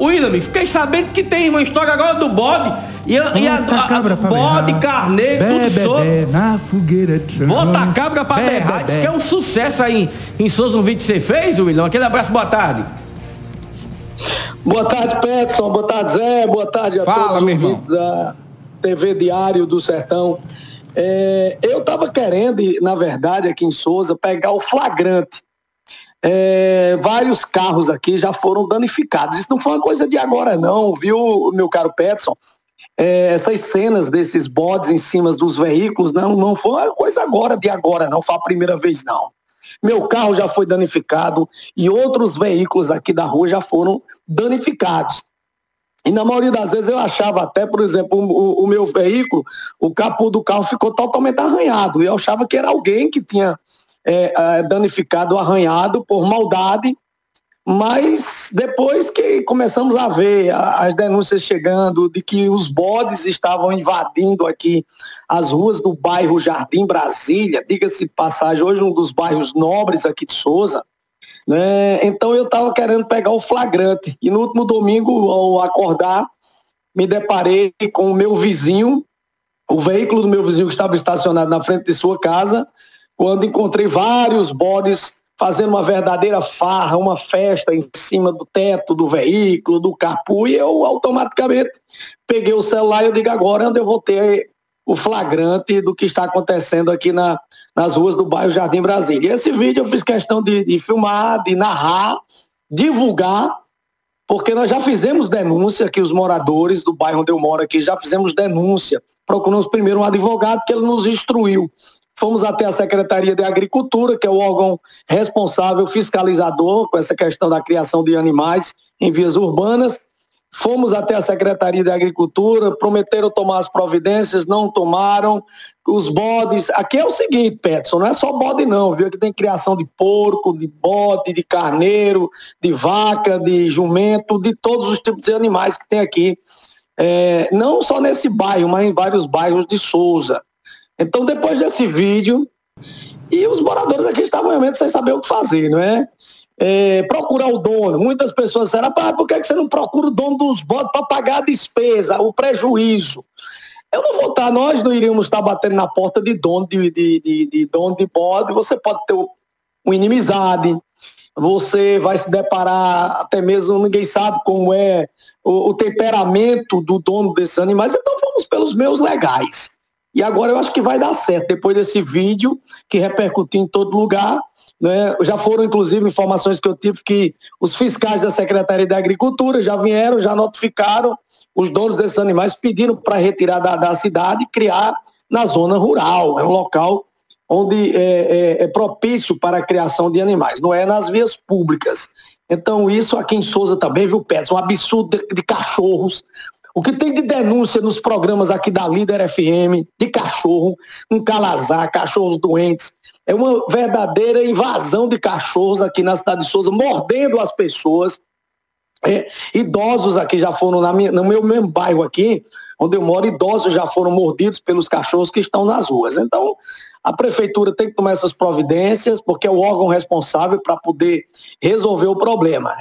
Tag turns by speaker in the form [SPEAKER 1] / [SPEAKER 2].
[SPEAKER 1] William, fiquei sabendo que tem uma história agora do bode. E, a, e a, a, a
[SPEAKER 2] cabra
[SPEAKER 1] bode,
[SPEAKER 2] berrar.
[SPEAKER 1] carneiro, tudo solto.
[SPEAKER 2] na fogueira de.
[SPEAKER 1] Bota a cabra pra berrar. Diz
[SPEAKER 2] bé.
[SPEAKER 1] que é um sucesso aí em, em Souza, um vídeo que você fez, William. Aquele abraço, boa tarde.
[SPEAKER 3] Boa tarde, Peterson. Boa tarde, Zé. Boa tarde a
[SPEAKER 1] Fala,
[SPEAKER 3] todos os ouvintes da TV Diário do Sertão. É, eu estava querendo, na verdade, aqui em Souza, pegar o flagrante. É, vários carros aqui já foram danificados. Isso não foi uma coisa de agora, não, viu, meu caro Peterson? É, essas cenas desses bodes em cima dos veículos não, não foi uma coisa agora de agora, não foi a primeira vez, não. Meu carro já foi danificado e outros veículos aqui da rua já foram danificados. E na maioria das vezes eu achava até, por exemplo, o, o meu veículo, o capô do carro ficou totalmente arranhado. E eu achava que era alguém que tinha é, é, danificado, arranhado por maldade. Mas depois que começamos a ver as denúncias chegando de que os bodes estavam invadindo aqui as ruas do bairro Jardim Brasília, diga-se passagem, hoje um dos bairros nobres aqui de Souza, né? Então eu estava querendo pegar o flagrante. E no último domingo, ao acordar, me deparei com o meu vizinho, o veículo do meu vizinho que estava estacionado na frente de sua casa, quando encontrei vários bodes fazendo uma verdadeira farra, uma festa em cima do teto do veículo, do capô, e eu automaticamente peguei o celular e eu digo agora onde eu vou ter o flagrante do que está acontecendo aqui na, nas ruas do bairro Jardim Brasília. E esse vídeo eu fiz questão de, de filmar, de narrar, divulgar, porque nós já fizemos denúncia aqui, os moradores do bairro onde eu moro aqui, já fizemos denúncia. Procuramos primeiro um advogado que ele nos instruiu. Fomos até a Secretaria de Agricultura, que é o órgão responsável, fiscalizador com essa questão da criação de animais em vias urbanas. Fomos até a Secretaria de Agricultura, prometeram tomar as providências, não tomaram. Os bodes. Aqui é o seguinte, Peterson, não é só bode, não, viu? Aqui tem criação de porco, de bode, de carneiro, de vaca, de jumento, de todos os tipos de animais que tem aqui. É, não só nesse bairro, mas em vários bairros de Souza. Então, depois desse vídeo, e os moradores aqui estavam realmente sem saber o que fazer, não é? É, procurar o dono. Muitas pessoas disseram, "Rapaz, por que que você não procura o dono dos bodes para pagar a despesa, o prejuízo? Eu não vou estar, nós não iríamos estar batendo na porta de dono de, de, de, de dono de bode. Você pode ter um- uma inimizade, você vai se deparar, até mesmo ninguém sabe como é o, o temperamento do dono desses animais, então vamos pelos meus legais. E agora eu acho que vai dar certo, depois desse vídeo que repercutiu em todo lugar. Né? Já foram, inclusive, informações que eu tive que os fiscais da Secretaria de Agricultura já vieram, já notificaram os donos desses animais, pediram para retirar da, da cidade e criar na zona rural. É um local onde é, é- é propício para a criação de animais, não é nas vias públicas. Então, isso aqui em Souza também, viu, Pedro? Um absurdo de, de cachorros. O que tem de denúncia nos programas aqui da Líder FM, de cachorro, um calazar, cachorros doentes. É uma verdadeira invasão de cachorros aqui na cidade de Souza, mordendo as pessoas. É, idosos aqui já foram na minha- no meu mesmo bairro aqui, onde eu moro, idosos já foram mordidos pelos cachorros que estão nas ruas. Então, a prefeitura tem que tomar essas providências, porque é o órgão responsável para poder resolver o problema.